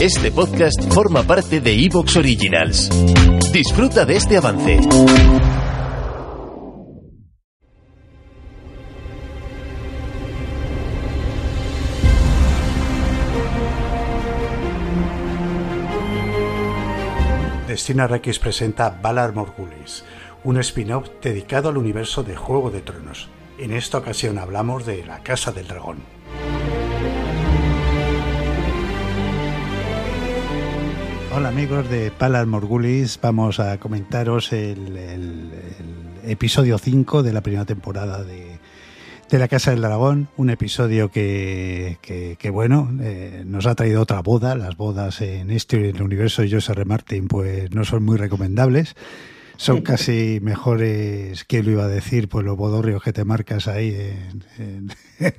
Este podcast forma parte de Evox Originals. Disfruta de este avance. Destina Rex presenta Valar Morgulis, un spin-off dedicado al universo de Juego de Tronos. En esta ocasión hablamos de la Casa del Dragón. Hola amigos de Valar Morgulis, vamos a comentaros el, episodio 5 de la primera temporada de, de La Casa del Dragón, un episodio que, que- que, bueno, eh, nos ha traído otra boda. Las bodas en este en el universo de Joseph R. Martin pues no son muy recomendables. Son casi mejores, que lo iba a decir? Pues los bodorrios que te marcas ahí en, en-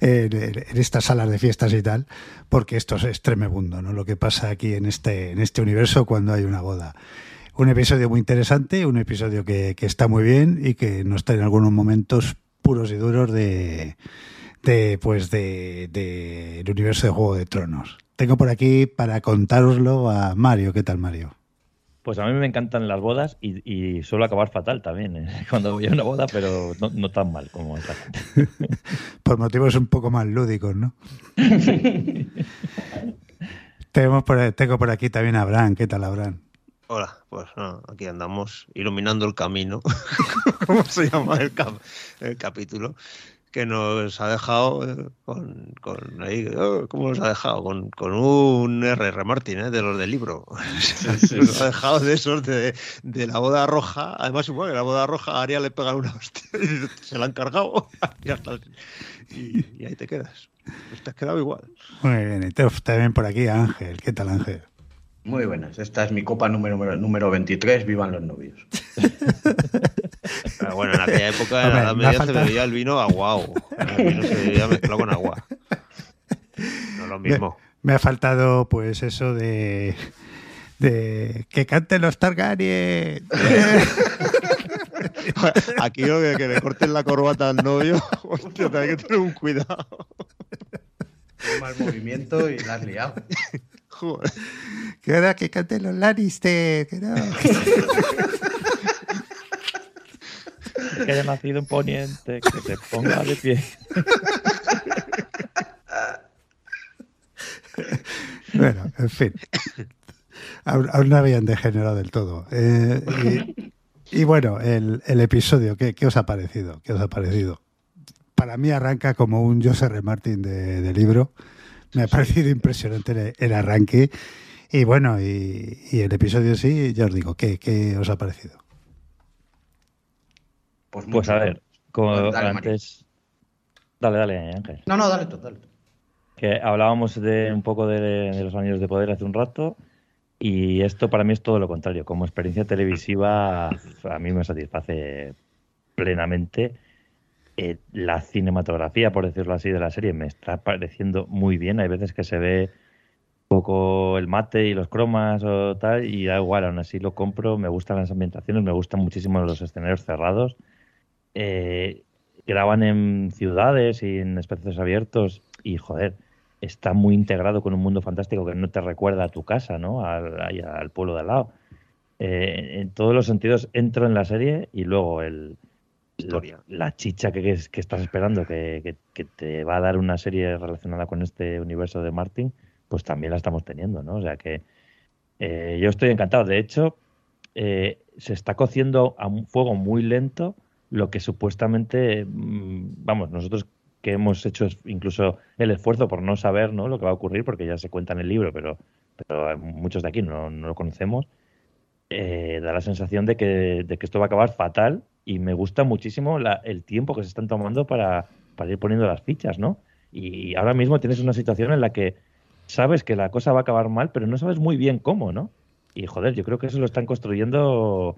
en- en estas salas de fiestas y tal, porque esto es tremebundo, ¿no? Lo que pasa aquí en este, en este universo cuando hay una boda. Un episodio muy interesante, un episodio que, que está muy bien y que nos trae en algunos momentos puros y duros de, de pues de, de el universo de Juego de Tronos. Tengo por aquí para contároslo a Mario. ¿Qué tal, Mario? Pues a mí me encantan las bodas y, y suelo acabar fatal también ¿eh? cuando voy a una boda, pero no, no tan mal como esta gente. Por motivos un poco más lúdicos, ¿no? Tenemos por, tengo por aquí también a Abraham. ¿Qué tal, Abraham? Hola, pues no, aquí andamos iluminando el camino, ¿cómo se llama el, cap- el capítulo? Que nos ha dejado eh, con, con ahí, oh, ¿cómo nos ha dejado? Con, con un R.R. Martin, ¿eh? de los del libro. nos ha dejado de esos de, de la boda roja. Además, igual que la boda roja, a Aria le pegan una hostia y se la han cargado. y, hasta- y- y ahí te quedas. Pues te has quedado igual. Muy bien. Y tengo también por aquí a Ángel. ¿Qué tal, Ángel? Muy buenas, esta es mi copa número, número 23, vivan los novios. Pero bueno, en aquella época en Hombre, la Edad me ha Media se faltado- bebía el vino aguao. El vino se bebía mezclado con agua. No es lo mismo. Me ha faltado, pues, eso de. de que canten los Targaryen. Aquí lo que, que le corten la corbata al novio, hostia, hay que tener un cuidado. Mal movimiento y la has liado. Joder. que ahora que canten los Lannister. Que no. que haya nacido en Poniente, que se ponga de pie. bueno, en fin. Aún, aún no habían degenerado del todo. Eh, y, y bueno, el, el episodio, ¿qué, qué os ha parecido? ¿Qué os ha parecido? Para mí arranca como un Joseph R. Martin de, de libro. Me ha parecido impresionante el, el arranque. Y bueno, y, y el episodio sí, ya os digo, ¿qué, qué os ha parecido? Pues mucho. a ver, como dale, antes. Dale, dale, Ángel. No, no, dale tú, dale tú. Que hablábamos de un poco de, de los años de poder hace un rato. Y esto para mí es todo lo contrario. Como experiencia televisiva, a mí me satisface plenamente. Eh, la cinematografía, por decirlo así, de la serie me está pareciendo muy bien. Hay veces que se ve poco el mate y los cromas o tal, y da igual, aún así lo compro. Me gustan las ambientaciones, me gustan muchísimo los escenarios cerrados. Eh, graban en ciudades y en espacios abiertos, y joder, está muy integrado con un mundo fantástico que no te recuerda a tu casa, ¿no? Al pueblo de al lado. Eh, en todos los sentidos entro en la serie y luego el, La chicha que, que- que estás esperando, que, que- te va a dar una serie relacionada con este universo de Martin, pues también la estamos teniendo, ¿no? O sea que eh, yo estoy encantado. De hecho, eh, se está cociendo a un fuego muy lento lo que supuestamente, mm, vamos, nosotros que hemos hecho incluso el esfuerzo por no saber ¿no? lo que va a ocurrir, porque ya se cuenta en el libro, pero, pero muchos de aquí no, no lo conocemos, eh, da la sensación de que, de que esto va a acabar fatal y me gusta muchísimo la- el tiempo que se están tomando para, para ir poniendo las fichas, ¿no? Y ahora mismo tienes una situación en la que sabes que la cosa va a acabar mal, pero no sabes muy bien cómo, ¿no? Y joder, yo creo que eso lo están construyendo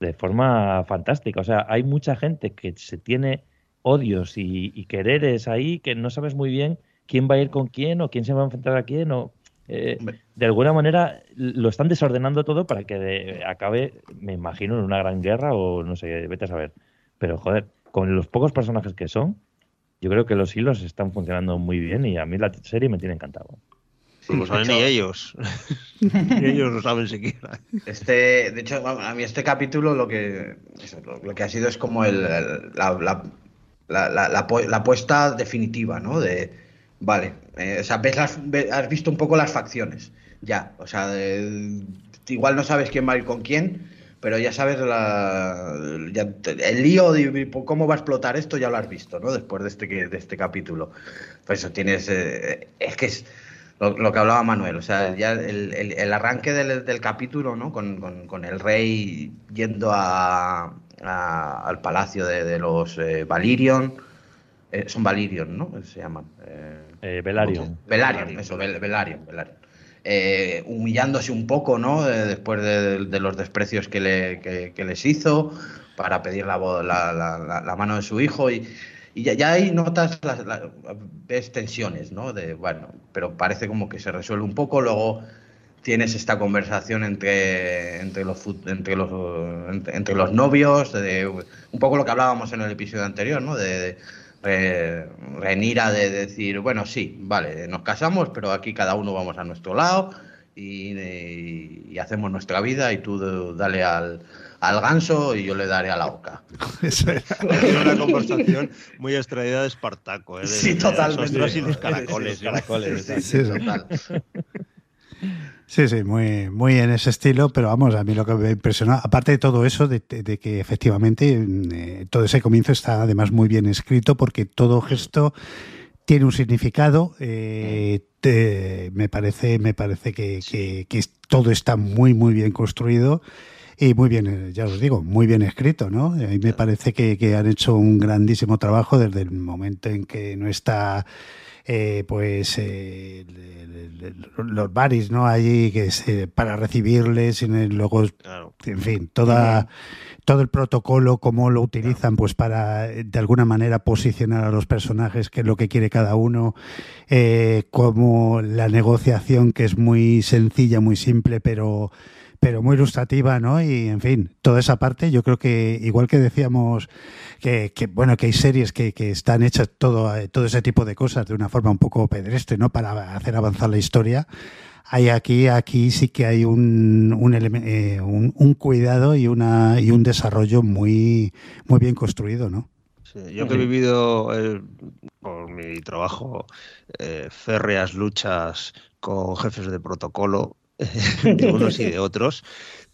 de forma fantástica. O sea, hay mucha gente que se tiene odios y, quereres ahí que no sabes muy bien quién va a ir con quién o quién se va a enfrentar a quién o eh, de alguna manera lo están desordenando todo para que acabe, me imagino, en una gran guerra o no sé, vete a saber. Pero joder, con los pocos personajes que son, yo creo que los hilos están funcionando muy bien y a mí la serie me tiene encantado. No saben ni ellos. ni ellos no saben siquiera. Este, de hecho, a mí este capítulo lo que, lo, que ha sido es como el, la, la, apuesta definitiva, ¿no? De, vale, eh, o sea, ves has visto un poco las facciones, ya. O sea, igual no sabes quién va a ir con quién, pero ya sabes la, el lío de cómo va a explotar esto, ya lo has visto, ¿no? Después de este, de este capítulo. Pues eso tienes. Eh, es que es lo, que hablaba Manuel, o sea, ya el, arranque del, capítulo, ¿no? Con, el rey yendo a, al palacio de, los eh, Valirion. Eh, son Valirion, ¿no? Se llaman. Eh, Velarion. Velarion, eso, Velarion, humillándose un poco, ¿no? después de, los desprecios que, le, les hizo para pedir la, la, la mano de su hijo y ya, ya ahí notas las, ves tensiones, ¿no? De, bueno, pero parece como que se resuelve un poco, luego tienes esta conversación entre, entre, los, entre, los, entre, los novios, de, un poco lo que hablábamos en el episodio anterior, ¿no? De Renira de decir, bueno, sí, vale, nos casamos, pero aquí cada uno vamos a nuestro lado y, y hacemos nuestra vida y tú dale al, al ganso y yo le daré a la oca. es una conversación muy extraída de Espartaco. ¿eh? sí, totalmente. y los caracoles. Sí, sí, sí, muy, muy en ese estilo, pero vamos, a mí lo que me impresionó, aparte de todo eso, de, que efectivamente eh, todo ese comienzo está además muy bien escrito, porque todo gesto tiene un significado. Eh, me parece, me parece que, que, todo está muy, muy bien construido. Y muy bien, eh, ya os digo, muy bien escrito, ¿no? Me parece que, han hecho un grandísimo trabajo desde el momento en que no está eh, pues eh, los baris no allí que es, para recibirles y luego en fin toda todo el protocolo cómo lo utilizan pues para de alguna manera posicionar a los personajes qué es lo que quiere cada uno como la negociación que es muy sencilla muy simple pero pero muy ilustrativa, ¿no? Y en fin, toda esa parte, yo creo que igual que decíamos que, bueno, que hay series que, que están hechas todo, todo ese tipo de cosas de una forma un poco pedestre, ¿no? Para hacer avanzar la historia. Hay aquí, aquí sí que hay un, un, eh, un, cuidado y, una, y un desarrollo muy, muy bien construido, ¿no? yo que he vivido eh, por mi trabajo eh, férreas luchas con jefes de protocolo, de unos y de otros,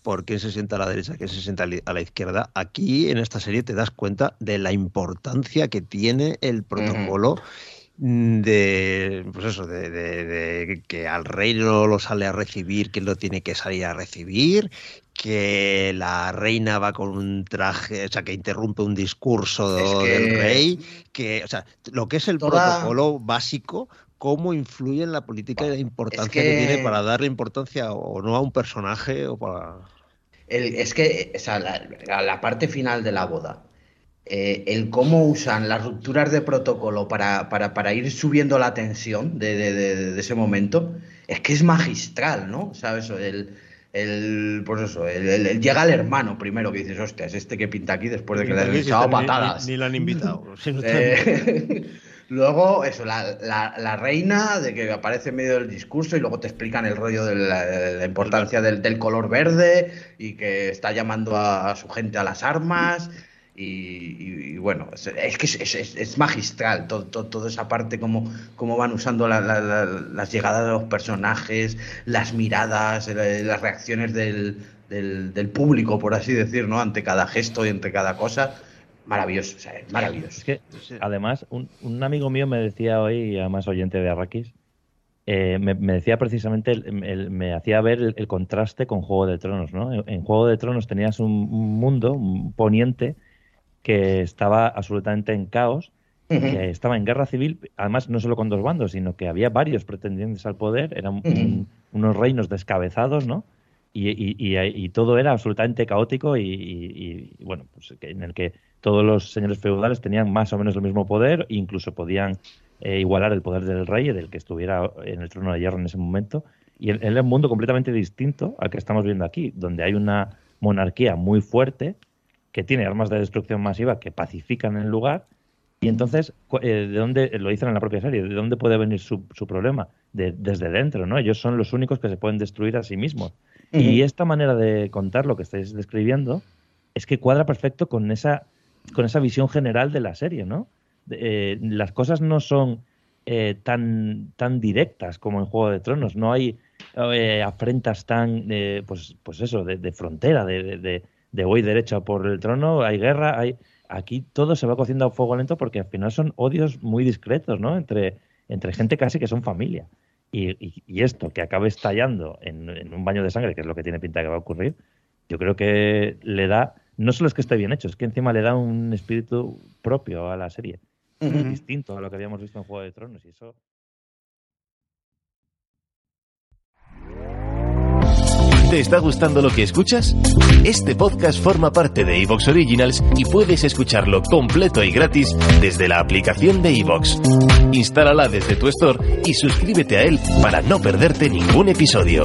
por quién se sienta a la derecha, quién se sienta a la izquierda. Aquí en esta serie te das cuenta de la importancia que tiene el protocolo. de pues eso de, que al rey no lo sale a recibir que lo tiene que salir a recibir que la reina va con un traje o sea que interrumpe un discurso del rey que o sea lo que es el protocolo básico cómo influye en la política y la importancia que... tiene para darle importancia o no a un personaje o para... es que o sea, la, parte final de la boda, eh, el cómo usan las rupturas de protocolo para, para, ir subiendo la tensión de, ese momento, es que es magistral, ¿no? ¿Sabes? El, el, pues eso, el, llega el hermano primero que dices, hostia, es este que pinta aquí después de que le han echado patadas. Ni, lo han invitado. Eh, Luego, eso, la, la, reina, de que aparece en medio del discurso y luego te explican el rollo de la, importancia del, color verde y que está llamando a, su gente a las armas. Y, bueno, es, que es, magistral todo, toda esa parte, cómo, van usando las llegadas de los personajes, las miradas, las reacciones del, del, público, por así decir, ¿no? ante cada gesto y ante cada cosa maravilloso, o sea, maravilloso. Es que, además, un, un, amigo mío me decía hoy, además oyente de Arrakis, eh, me, decía precisamente, me hacía ver el, contraste con Juego de Tronos, ¿no? En, Juego de Tronos tenías un, mundo, un poniente, que estaba absolutamente en caos que estaba en guerra civil, además no solo con dos bandos, sino que había varios pretendientes al poder, eran unos reinos descabezados, ¿no? Y, todo era absolutamente caótico y, bueno, pues en el que todos los señores feudales tenían más o menos el mismo poder, incluso podían eh, igualar el poder del rey, del que estuviera en el trono de hierro en ese momento. Y era un mundo completamente distinto al que estamos viendo aquí, donde hay una monarquía muy fuerte que tiene armas de destrucción masiva que pacifican el lugar. Y entonces, eh, ¿de dónde, lo dicen en la propia serie, de dónde puede venir su, problema? desde dentro, ¿no? Ellos son los únicos que se pueden destruir a sí mismos. Y esta manera de contar lo que estáis describiendo es que cuadra perfecto con esa, con esa visión general de la serie, ¿no? Eh, las cosas no son eh, tan, tan directas como en Juego de Tronos. No hay eh, afrentas tan, pues, pues eso, de, frontera, de, de, voy derecho por el trono, hay guerra, hay... Aquí todo se va cociendo a fuego lento porque al final son odios muy discretos, ¿no? Entre, entre gente casi que son familia. Y, esto, que acabe estallando en, un baño de sangre, que es lo que tiene pinta que va a ocurrir, yo creo que le da, no solo es que esté bien hecho, es que encima le da un espíritu propio a la serie, distinto a lo que habíamos visto en Juego de Tronos. Y eso ¿Te está gustando lo que escuchas? Este podcast forma parte de Evox Originals y puedes escucharlo completo y gratis desde la aplicación de Evox. Instálala desde tu store y suscríbete a él para no perderte ningún episodio.